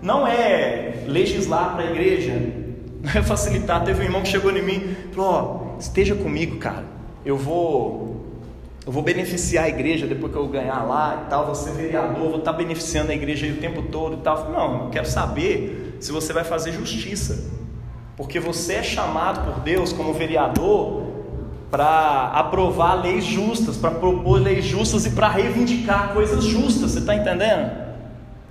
não é legislar para a igreja, não é facilitar. Teve um irmão que chegou em mim e falou: oh, esteja comigo, cara, eu vou eu vou beneficiar a igreja depois que eu ganhar lá e tal, vou ser vereador, vou estar beneficiando a igreja o tempo todo e tal. Não, eu quero saber se você vai fazer justiça. Porque você é chamado por Deus como vereador para aprovar leis justas, para propor leis justas e para reivindicar coisas justas, você está entendendo?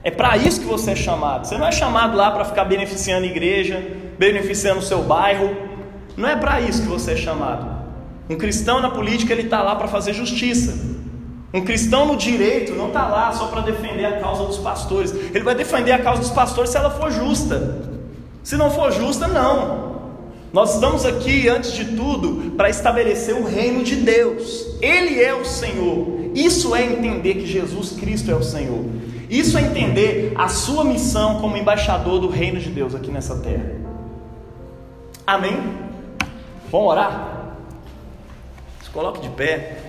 É para isso que você é chamado. Você não é chamado lá para ficar beneficiando a igreja, beneficiando o seu bairro. Não é para isso que você é chamado. Um cristão na política ele está lá para fazer justiça. Um cristão no direito não está lá só para defender a causa dos pastores. Ele vai defender a causa dos pastores se ela for justa. Se não for justa, não. Nós estamos aqui, antes de tudo, para estabelecer o reino de Deus. Ele é o Senhor. Isso é entender que Jesus Cristo é o Senhor. Isso é entender a sua missão como embaixador do reino de Deus aqui nessa terra. Amém? Vamos orar? Se coloque de pé.